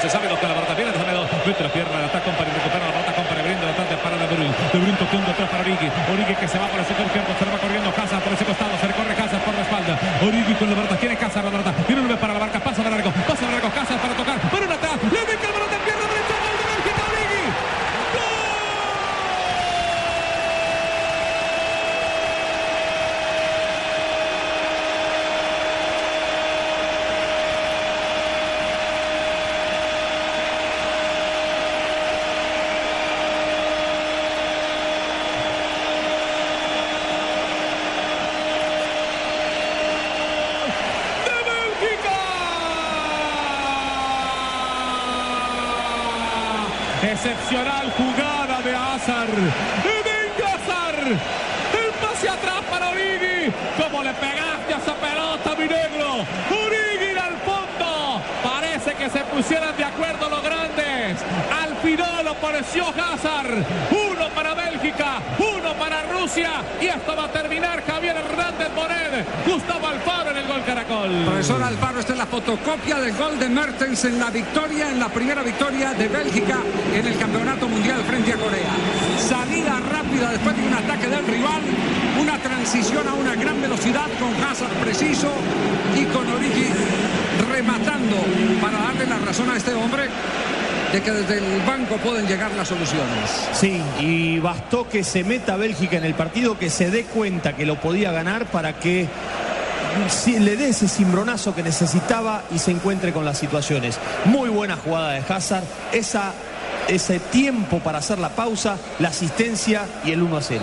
Se sabe lo que la pelota viene, déjame dos. Mete la pierna, está Company, recupera la pelota Company, brinda la tarde para De Bruyne. De Bruyne tocando atrás para Origi. Origi que se va por el sector izquierdo, se va corriendo Casa por ese costado, se recorre Casa por la espalda. Origi con la pelota, tiene un para la barca, pasa de largo, pasa de largo, Casa para tocar, para un atrás, le dedica la pelota en pierna derecha, gol de Bélgica, Origi. de Bélgica. Excepcional jugada de Hazard. Eden Hazard. El pase atrás para Origi. ¿Cómo le pegaste a esa pelota, mi negro? Origi al fondo. Parece que se pusieran de acuerdo los apareció Hazard. Uno para Bélgica, uno para Rusia. Y esto va a terminar Javier Hernández Bonet. Gustavo Alfaro en el gol Caracol. Profesor Alfaro, esta es la fotocopia del gol de Mertens en la victoria, en la primera victoria de Bélgica en el Campeonato Mundial frente a Corea. Salida rápida después de un ataque del rival, una transición a una gran velocidad con Hazard preciso y con Origi rematando para darle la razón a este hombre de que desde el banco pueden llegar las soluciones. Sí, y bastó que se meta Bélgica en el partido, que se dé cuenta que lo podía ganar para que le dé ese cimbronazo que necesitaba y se encuentre con las situaciones. Muy buena jugada de Hazard, esa, ese tiempo para hacer la pausa, la asistencia y el 1 a 0.